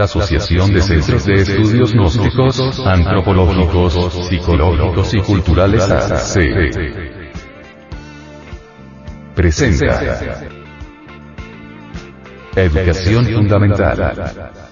la Asociación de Centros de Estudios Gnósticos, Antropológicos, Psicológicos y Culturales AC. Presenta. Educación Fundamental.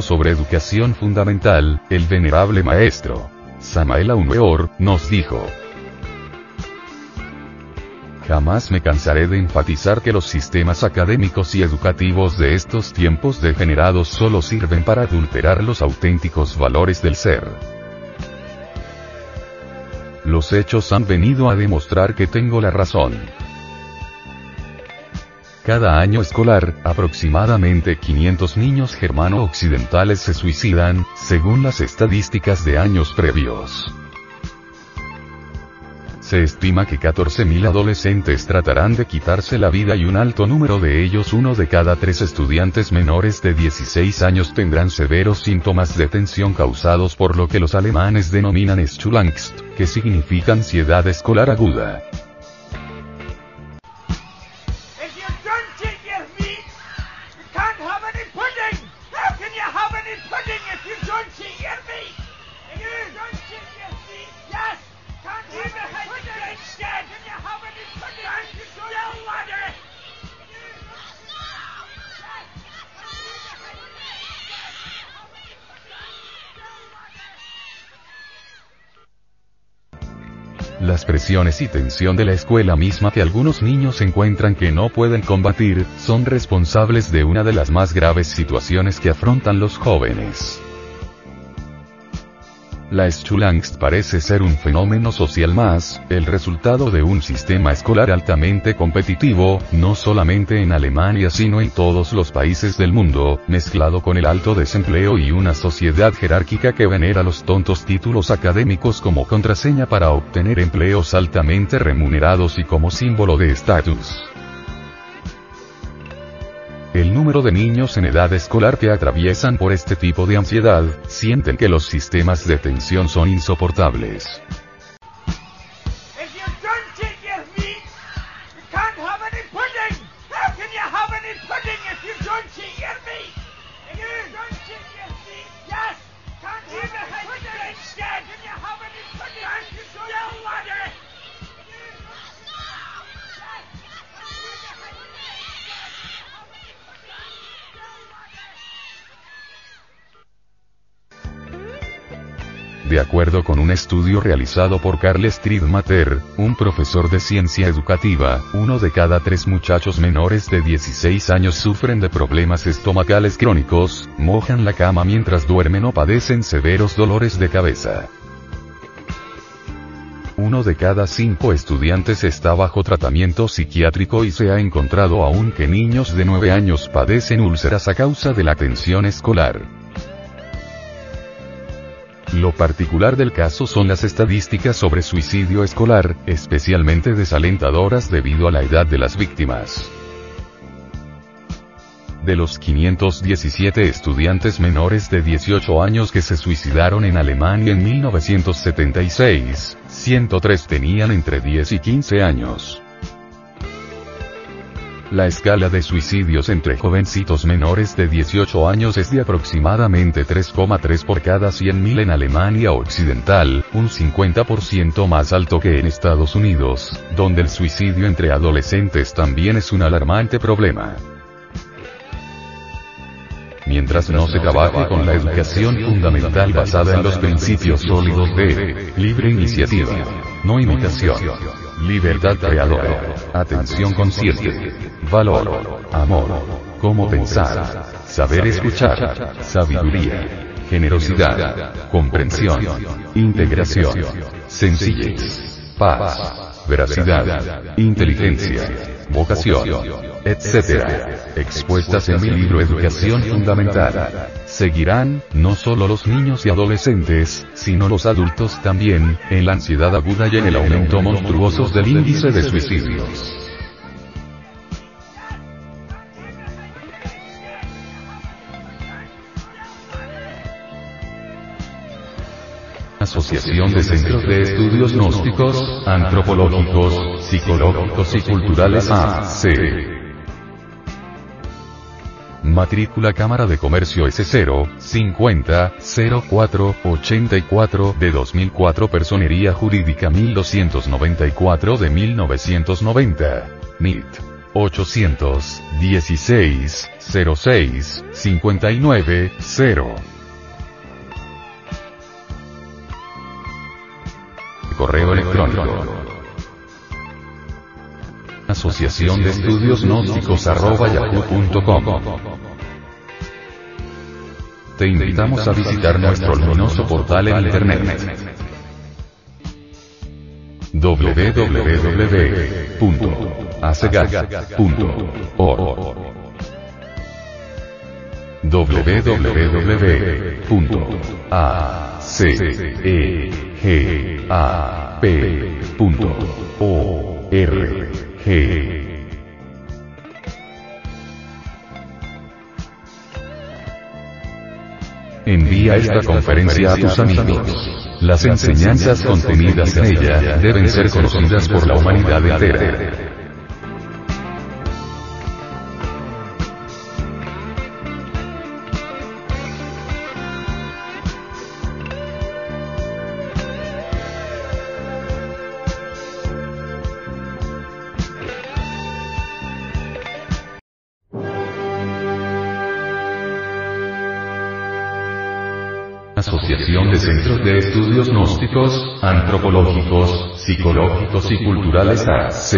Sobre educación fundamental, el venerable maestro Samael Aumeor nos dijo, Jamás me cansaré de enfatizar que los sistemas académicos y educativos de estos tiempos degenerados solo sirven para adulterar los auténticos valores del ser. Los hechos han venido a demostrar que tengo la razón. Cada año escolar, aproximadamente 500 niños germano-occidentales se suicidan, según las estadísticas de años previos. Se estima que 14.000 adolescentes tratarán de quitarse la vida y un alto número de ellos, uno de cada tres estudiantes menores de 16 años tendrán severos síntomas de tensión causados por lo que los alemanes denominan Schulangst, que significa ansiedad escolar aguda. Las presiones y tensión de la escuela misma que algunos niños encuentran que no pueden combatir, son responsables de una de las más graves situaciones que afrontan los jóvenes. La Schulangst parece ser un fenómeno social más, el resultado de un sistema escolar altamente competitivo, no solamente en Alemania sino en todos los países del mundo, mezclado con el alto desempleo y una sociedad jerárquica que venera los tontos títulos académicos como contraseña para obtener empleos altamente remunerados y como símbolo de estatus. El número de niños en edad escolar que atraviesan por este tipo de ansiedad, sienten que los sistemas de tensión son insoportables. Un estudio realizado por Carl Striedmatter, un profesor de ciencia educativa, uno de cada tres muchachos menores de 16 años sufren de problemas estomacales crónicos, mojan la cama mientras duermen o padecen severos dolores de cabeza. Uno de cada cinco estudiantes está bajo tratamiento psiquiátrico y se ha encontrado aún que niños de 9 años padecen úlceras a causa de la tensión escolar. Lo particular del caso son las estadísticas sobre suicidio escolar, especialmente desalentadoras debido a la edad de las víctimas. De los 517 estudiantes menores de 18 años que se suicidaron en Alemania en 1976, 103 tenían entre 10 y 15 años. La escala de suicidios entre jovencitos menores de 18 años es de aproximadamente 3,3 por cada 100.000 en Alemania Occidental, un 50% más alto que en Estados Unidos, donde el suicidio entre adolescentes también es un alarmante problema. Mientras no se trabaje con la educación fundamental basada en los principios sólidos de libre iniciativa, no imitación, libertad creadora, atención consciente, valor, amor, cómo pensar, saber escuchar, sabiduría, generosidad, comprensión, integración, sencillez, paz, veracidad, inteligencia, vocación. Expuestas en mi libro Educación Fundamental. Seguirán, no solo los niños y adolescentes, sino los adultos también, en la ansiedad aguda y en el aumento monstruoso del índice de suicidios. Asociación de Centros de Estudios Gnósticos, Antropológicos, Psicológicos y Culturales AC. Matrícula Cámara de Comercio S0, 50, 04, 84 de 2004 Personería Jurídica 1294 de 1990. NIT. 816, 06, 59, 0. Correo electrónico. Asociación de Estudios Gnósticos arroba yahoo.com. Te invitamos a visitar nuestro luminoso portal en internet www.acegat.org www.acegap.org Envía esta conferencia a tus amigos. Las enseñanzas contenidas en ella deben ser conocidas por la humanidad entera. Centros de Estudios Gnósticos, Antropológicos, Psicológicos y Culturales AC.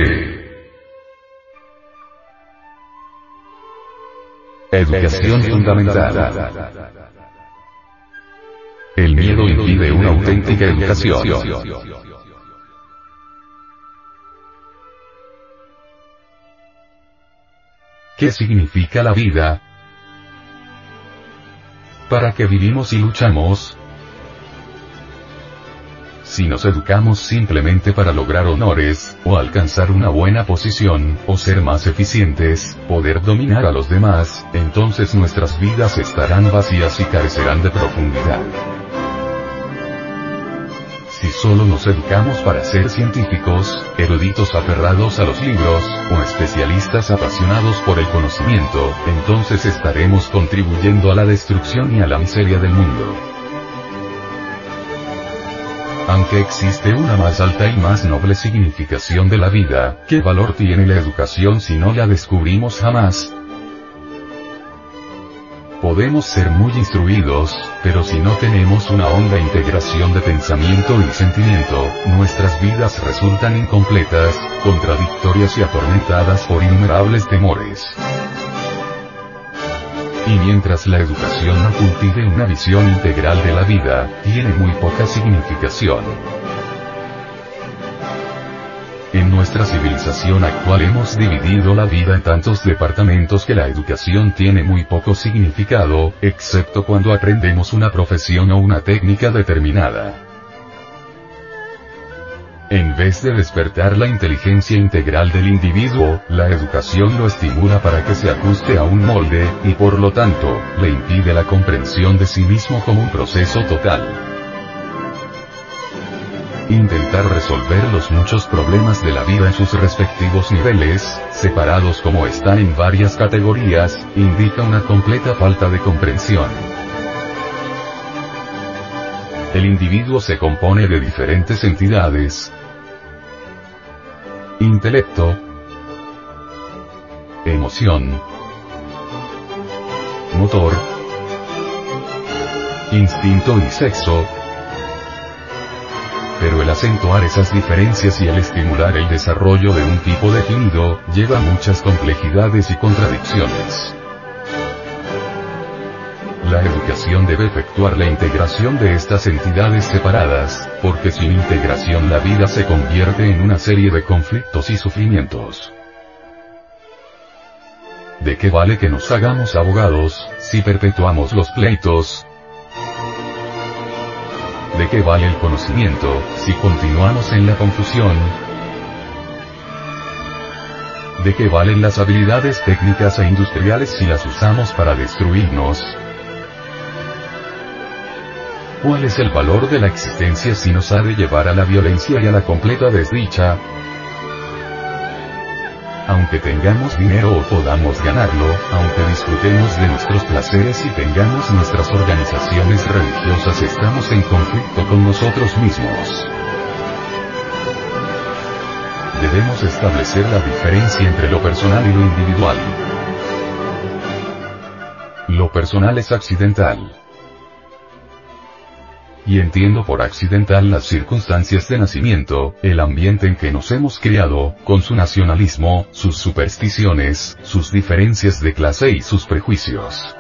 Educación Fundamental. El miedo impide una auténtica educación. ¿Qué significa la vida? ¿Para qué vivimos y luchamos? Si nos educamos simplemente para lograr honores, o alcanzar una buena posición, o ser más eficientes, poder dominar a los demás, entonces nuestras vidas estarán vacías y carecerán de profundidad. Si solo nos educamos para ser científicos, eruditos aferrados a los libros, o especialistas apasionados por el conocimiento, entonces estaremos contribuyendo a la destrucción y a la miseria del mundo. Aunque existe una más alta y más noble significación de la vida, ¿qué valor tiene la educación si no la descubrimos jamás? Podemos ser muy instruidos, pero si no tenemos una honda integración de pensamiento y sentimiento, nuestras vidas resultan incompletas, contradictorias y atormentadas por innumerables temores. Y mientras la educación no cultive una visión integral de la vida, tiene muy poca significación. En nuestra civilización actual hemos dividido la vida en tantos departamentos que la educación tiene muy poco significado, excepto cuando aprendemos una profesión o una técnica determinada. En vez de despertar la inteligencia integral del individuo, la educación lo estimula para que se ajuste a un molde, y por lo tanto, le impide la comprensión de sí mismo como un proceso total. Intentar resolver los muchos problemas de la vida en sus respectivos niveles, separados como están en varias categorías, indica una completa falta de comprensión. El individuo se compone de diferentes entidades. Intelecto. Emoción. Motor. Instinto y sexo, pero el acentuar esas diferencias y el estimular el desarrollo de un tipo definido, lleva muchas complejidades y contradicciones. La educación debe efectuar la integración de estas entidades separadas, porque sin integración la vida se convierte en una serie de conflictos y sufrimientos. ¿De qué vale que nos hagamos abogados, si perpetuamos los pleitos, ¿De qué vale el conocimiento, si continuamos en la confusión? ¿De qué valen las habilidades técnicas e industriales si las usamos para destruirnos? ¿Cuál es el valor de la existencia si nos ha de llevar a la violencia y a la completa desdicha? aunque tengamos dinero o podamos ganarlo, aunque disfrutemos de nuestros placeres y tengamos nuestras organizaciones religiosas, estamos en conflicto con nosotros mismos. Debemos establecer la diferencia entre lo personal y lo individual. Lo personal es accidental y entiendo por accidental las circunstancias de nacimiento, el ambiente en que nos hemos criado, con su nacionalismo, sus supersticiones, sus diferencias de clase y sus prejuicios.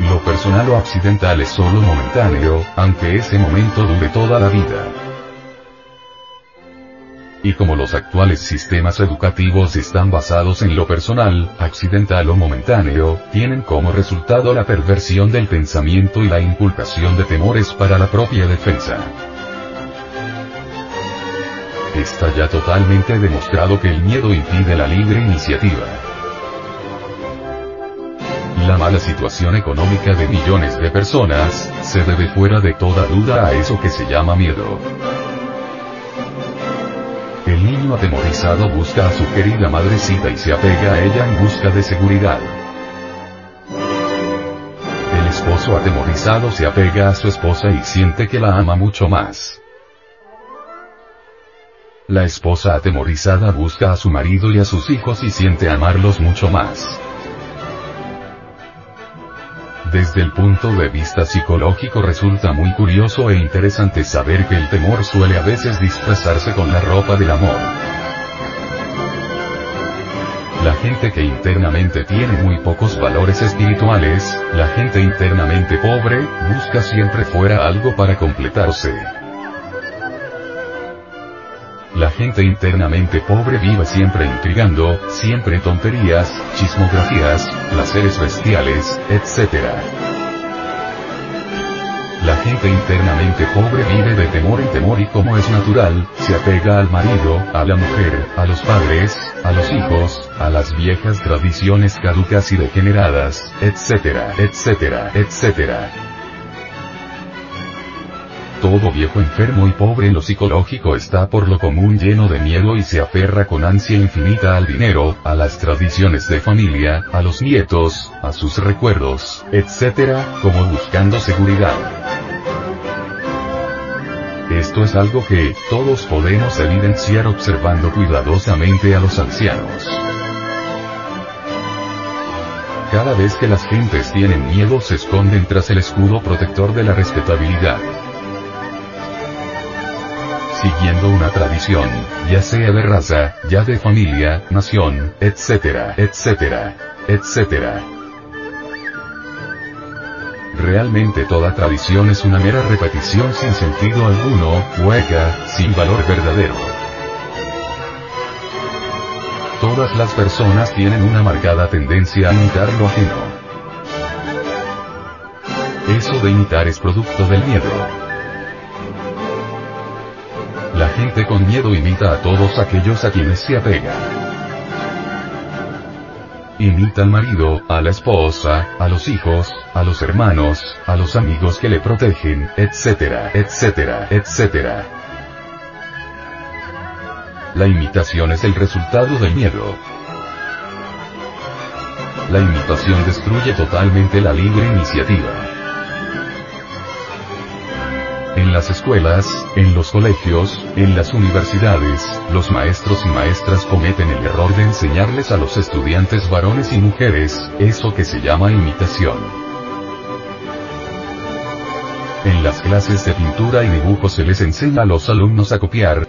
Lo personal o accidental es solo momentáneo, aunque ese momento dure toda la vida. Y como los actuales sistemas educativos están basados en lo personal, accidental o momentáneo, tienen como resultado la perversión del pensamiento y la inculcación de temores para la propia defensa. Está ya totalmente demostrado que el miedo impide la libre iniciativa. La mala situación económica de millones de personas, se debe fuera de toda duda a eso que se llama miedo. El niño atemorizado busca a su querida madrecita y se apega a ella en busca de seguridad. El esposo atemorizado se apega a su esposa y siente que la ama mucho más. La esposa atemorizada busca a su marido y a sus hijos y siente amarlos mucho más. Desde el punto de vista psicológico resulta muy curioso e interesante saber que el temor suele a veces disfrazarse con la ropa del amor. La gente que internamente tiene muy pocos valores espirituales, la gente internamente pobre, busca siempre fuera algo para completarse. La gente internamente pobre vive siempre intrigando, siempre tonterías, chismografías, placeres bestiales, etc. La gente internamente pobre vive de temor en temor y como es natural, se apega al marido, a la mujer, a los padres, a los hijos, a las viejas tradiciones caducas y degeneradas, etcétera, etcétera, etcétera. Todo viejo enfermo y pobre en lo psicológico está por lo común lleno de miedo y se aferra con ansia infinita al dinero, a las tradiciones de familia, a los nietos, a sus recuerdos, etc., como buscando seguridad. Esto es algo que, todos podemos evidenciar observando cuidadosamente a los ancianos. Cada vez que las gentes tienen miedo se esconden tras el escudo protector de la respetabilidad siguiendo una tradición, ya sea de raza, ya de familia, nación, etcétera, etcétera, etcétera. Realmente toda tradición es una mera repetición sin sentido alguno, hueca, sin valor verdadero. Todas las personas tienen una marcada tendencia a imitar lo ajeno. Eso de imitar es producto del miedo. Gente con miedo imita a todos aquellos a quienes se apega. Imita al marido, a la esposa, a los hijos, a los hermanos, a los amigos que le protegen, etcétera, etcétera, etcétera. La imitación es el resultado del miedo. La imitación destruye totalmente la libre iniciativa en las escuelas, en los colegios, en las universidades, los maestros y maestras cometen el error de enseñarles a los estudiantes varones y mujeres, eso que se llama imitación. En las clases de pintura y dibujo se les enseña a los alumnos a copiar,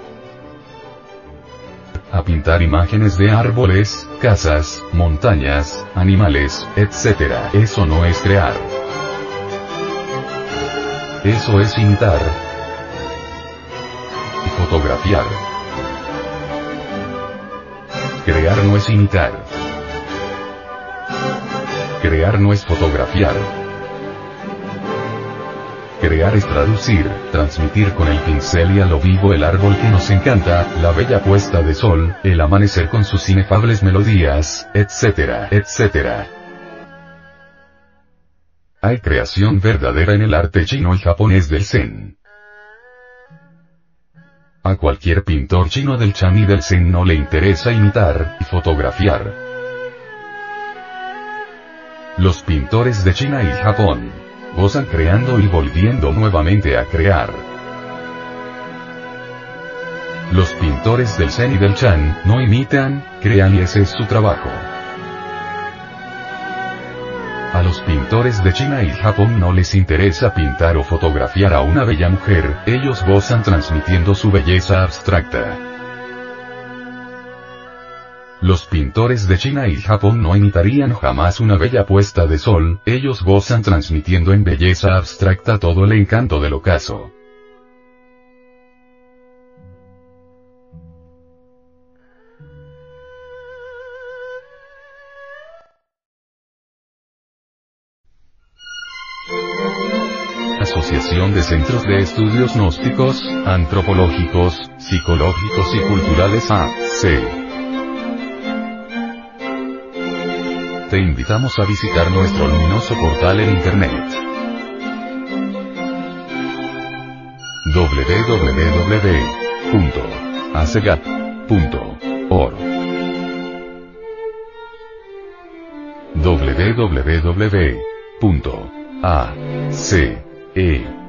a pintar imágenes de árboles, casas, montañas, animales, etc. Eso no es crear. Eso es imitar. Y fotografiar. Crear no es imitar. Crear no es fotografiar. Crear es traducir, transmitir con el pincel y a lo vivo el árbol que nos encanta, la bella puesta de sol, el amanecer con sus inefables melodías, etcétera, etcétera. Hay creación verdadera en el arte chino y japonés del Zen. A cualquier pintor chino del Chan y del Zen no le interesa imitar y fotografiar. Los pintores de China y Japón gozan creando y volviendo nuevamente a crear. Los pintores del Zen y del Chan no imitan, crean y ese es su trabajo. A los pintores de China y Japón no les interesa pintar o fotografiar a una bella mujer, ellos gozan transmitiendo su belleza abstracta. Los pintores de China y Japón no imitarían jamás una bella puesta de sol, ellos gozan transmitiendo en belleza abstracta todo el encanto del ocaso. Centros de Estudios Gnósticos, Antropológicos, Psicológicos y Culturales AC. Te invitamos a visitar nuestro luminoso portal en Internet. www.acegat.org www.ac e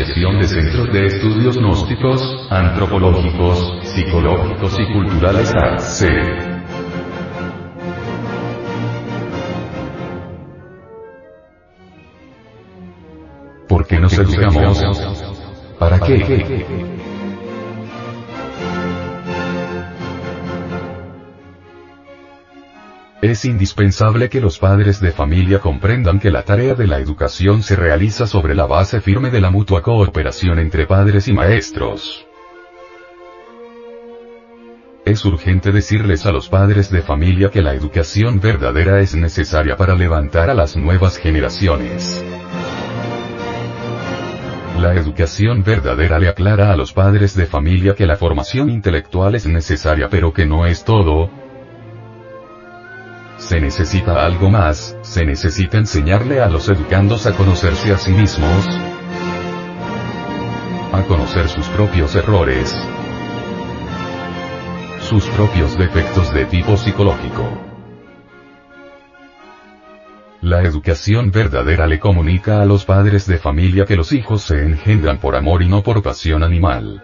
De Centros de Estudios Gnósticos, Antropológicos, Psicológicos y Culturales AC. ¿Por qué nos educamos? ¿Para qué? Es indispensable que los padres de familia comprendan que la tarea de la educación se realiza sobre la base firme de la mutua cooperación entre padres y maestros. Es urgente decirles a los padres de familia que la educación verdadera es necesaria para levantar a las nuevas generaciones. La educación verdadera le aclara a los padres de familia que la formación intelectual es necesaria pero que no es todo, se necesita algo más, se necesita enseñarle a los educandos a conocerse a sí mismos, a conocer sus propios errores, sus propios defectos de tipo psicológico. La educación verdadera le comunica a los padres de familia que los hijos se engendran por amor y no por pasión animal.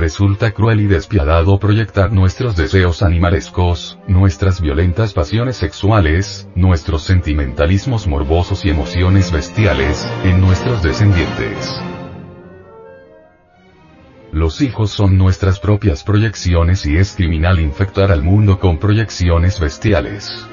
Resulta cruel y despiadado proyectar nuestros deseos animalescos, nuestras violentas pasiones sexuales, nuestros sentimentalismos morbosos y emociones bestiales, en nuestros descendientes. Los hijos son nuestras propias proyecciones y es criminal infectar al mundo con proyecciones bestiales.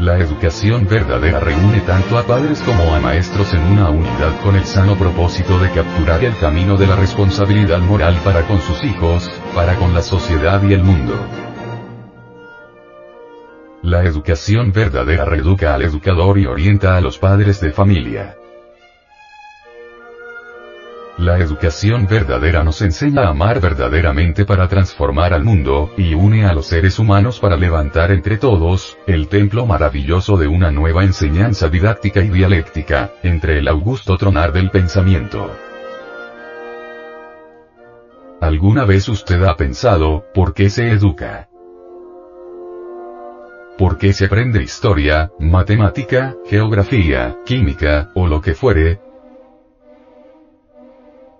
La educación verdadera reúne tanto a padres como a maestros en una unidad con el sano propósito de capturar el camino de la responsabilidad moral para con sus hijos, para con la sociedad y el mundo. La educación verdadera reeduca al educador y orienta a los padres de familia. La educación verdadera nos enseña a amar verdaderamente para transformar al mundo, y une a los seres humanos para levantar entre todos, el templo maravilloso de una nueva enseñanza didáctica y dialéctica, entre el augusto tronar del pensamiento. ¿Alguna vez usted ha pensado, por qué se educa? ¿Por qué se aprende historia, matemática, geografía, química, o lo que fuere,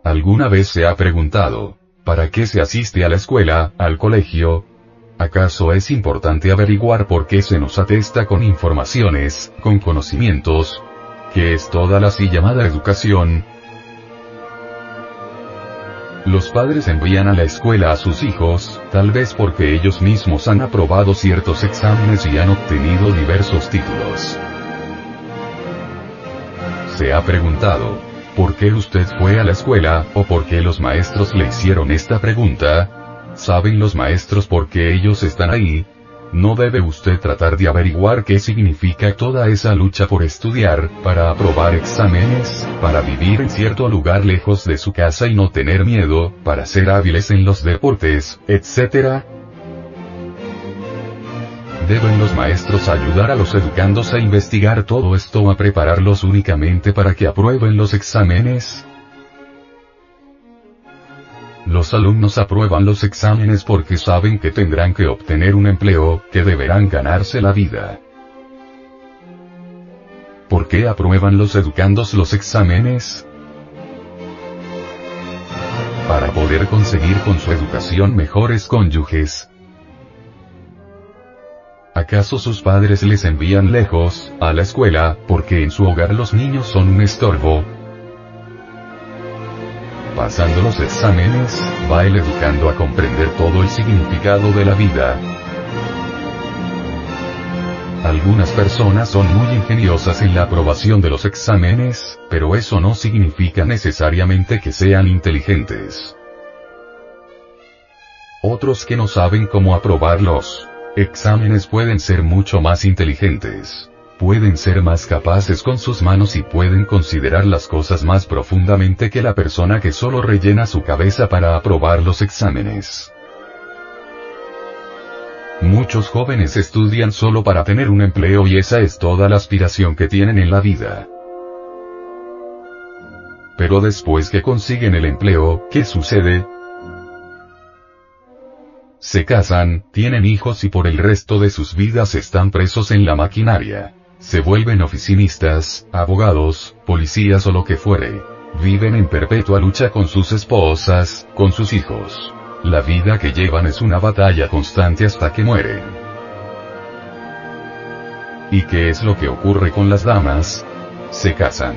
¿Alguna vez se ha preguntado, ¿para qué se asiste a la escuela, al colegio? ¿Acaso es importante averiguar por qué se nos atesta con informaciones, con conocimientos? ¿Qué es toda la así llamada educación? Los padres envían a la escuela a sus hijos, tal vez porque ellos mismos han aprobado ciertos exámenes y han obtenido diversos títulos. Se ha preguntado, ¿Por qué usted fue a la escuela, o por qué los maestros le hicieron esta pregunta? ¿Saben los maestros por qué ellos están ahí? No debe usted tratar de averiguar qué significa toda esa lucha por estudiar, para aprobar exámenes, para vivir en cierto lugar lejos de su casa y no tener miedo, para ser hábiles en los deportes, etc. ¿Deben los maestros ayudar a los educandos a investigar todo esto a prepararlos únicamente para que aprueben los exámenes? Los alumnos aprueban los exámenes porque saben que tendrán que obtener un empleo, que deberán ganarse la vida. ¿Por qué aprueban los educandos los exámenes? Para poder conseguir con su educación mejores cónyuges, ¿Acaso sus padres les envían lejos, a la escuela, porque en su hogar los niños son un estorbo? Pasando los exámenes, va el educando a comprender todo el significado de la vida. Algunas personas son muy ingeniosas en la aprobación de los exámenes, pero eso no significa necesariamente que sean inteligentes. Otros que no saben cómo aprobarlos, Exámenes pueden ser mucho más inteligentes. Pueden ser más capaces con sus manos y pueden considerar las cosas más profundamente que la persona que solo rellena su cabeza para aprobar los exámenes. Muchos jóvenes estudian solo para tener un empleo y esa es toda la aspiración que tienen en la vida. Pero después que consiguen el empleo, ¿qué sucede? Se casan, tienen hijos y por el resto de sus vidas están presos en la maquinaria. Se vuelven oficinistas, abogados, policías o lo que fuere. Viven en perpetua lucha con sus esposas, con sus hijos. La vida que llevan es una batalla constante hasta que mueren. ¿Y qué es lo que ocurre con las damas? Se casan.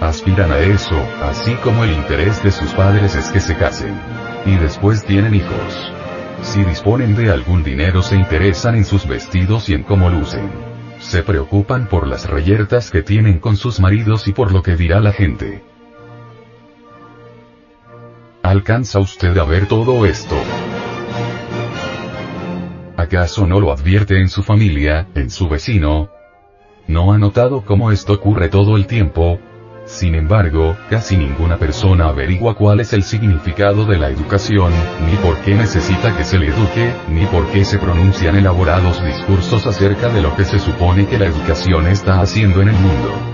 Aspiran a eso, así como el interés de sus padres es que se casen. Y después tienen hijos. Si disponen de algún dinero se interesan en sus vestidos y en cómo lucen. Se preocupan por las reyertas que tienen con sus maridos y por lo que dirá la gente. ¿Alcanza usted a ver todo esto? ¿Acaso no lo advierte en su familia, en su vecino? ¿No ha notado cómo esto ocurre todo el tiempo? Sin embargo, casi ninguna persona averigua cuál es el significado de la educación, ni por qué necesita que se le eduque, ni por qué se pronuncian elaborados discursos acerca de lo que se supone que la educación está haciendo en el mundo.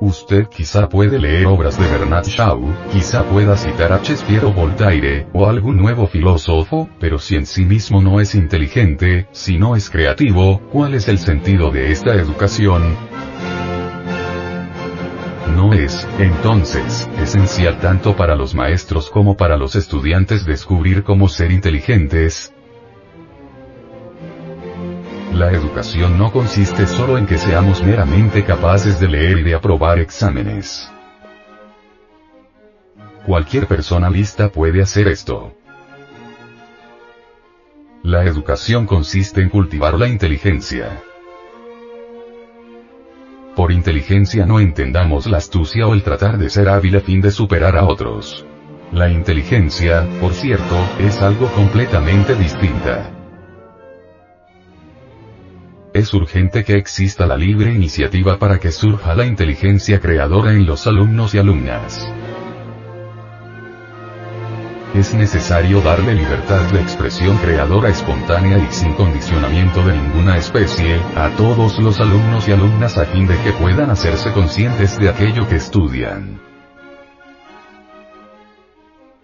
Usted quizá puede leer obras de Bernard Shaw, quizá pueda citar a Shakespeare o Voltaire, o algún nuevo filósofo, pero si en sí mismo no es inteligente, si no es creativo, ¿cuál es el sentido de esta educación? No es, entonces, esencial tanto para los maestros como para los estudiantes descubrir cómo ser inteligentes. La educación no consiste solo en que seamos meramente capaces de leer y de aprobar exámenes. Cualquier persona lista puede hacer esto. La educación consiste en cultivar la inteligencia. Por inteligencia no entendamos la astucia o el tratar de ser hábil a fin de superar a otros. La inteligencia, por cierto, es algo completamente distinta. Es urgente que exista la libre iniciativa para que surja la inteligencia creadora en los alumnos y alumnas. Es necesario darle libertad de expresión creadora espontánea y sin condicionamiento de ninguna especie, a todos los alumnos y alumnas a fin de que puedan hacerse conscientes de aquello que estudian.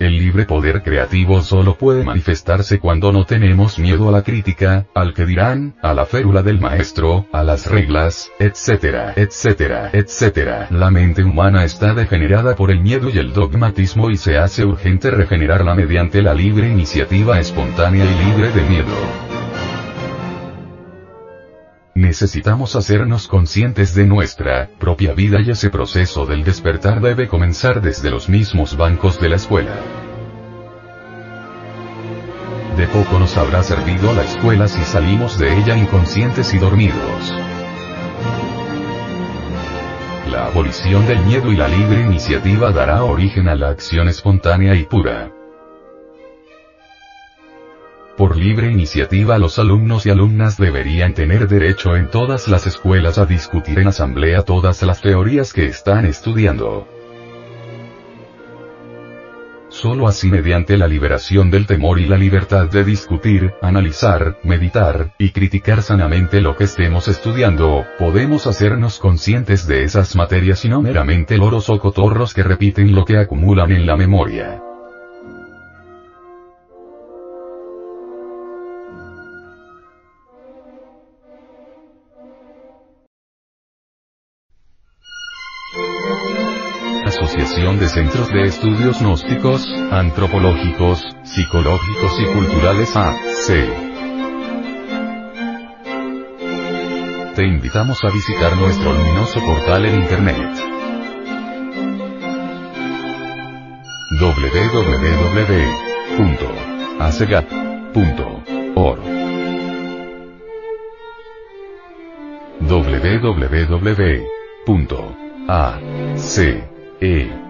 El libre poder creativo solo puede manifestarse cuando no tenemos miedo a la crítica, al que dirán, a la férula del maestro, a las reglas, etcétera, etcétera, etcétera. La mente humana está degenerada por el miedo y el dogmatismo y se hace urgente regenerarla mediante la libre iniciativa espontánea y libre de miedo. Necesitamos hacernos conscientes de nuestra propia vida y ese proceso del despertar debe comenzar desde los mismos bancos de la escuela. De poco nos habrá servido la escuela si salimos de ella inconscientes y dormidos. La abolición del miedo y la libre iniciativa dará origen a la acción espontánea y pura. Por libre iniciativa los alumnos y alumnas deberían tener derecho en todas las escuelas a discutir en asamblea todas las teorías que están estudiando. Solo así mediante la liberación del temor y la libertad de discutir, analizar, meditar, y criticar sanamente lo que estemos estudiando, podemos hacernos conscientes de esas materias y no meramente loros o cotorros que repiten lo que acumulan en la memoria. Centros de Estudios Gnósticos, Antropológicos, Psicológicos y Culturales AC. Te invitamos a visitar nuestro luminoso portal en Internet. www.acegap.org www.ac e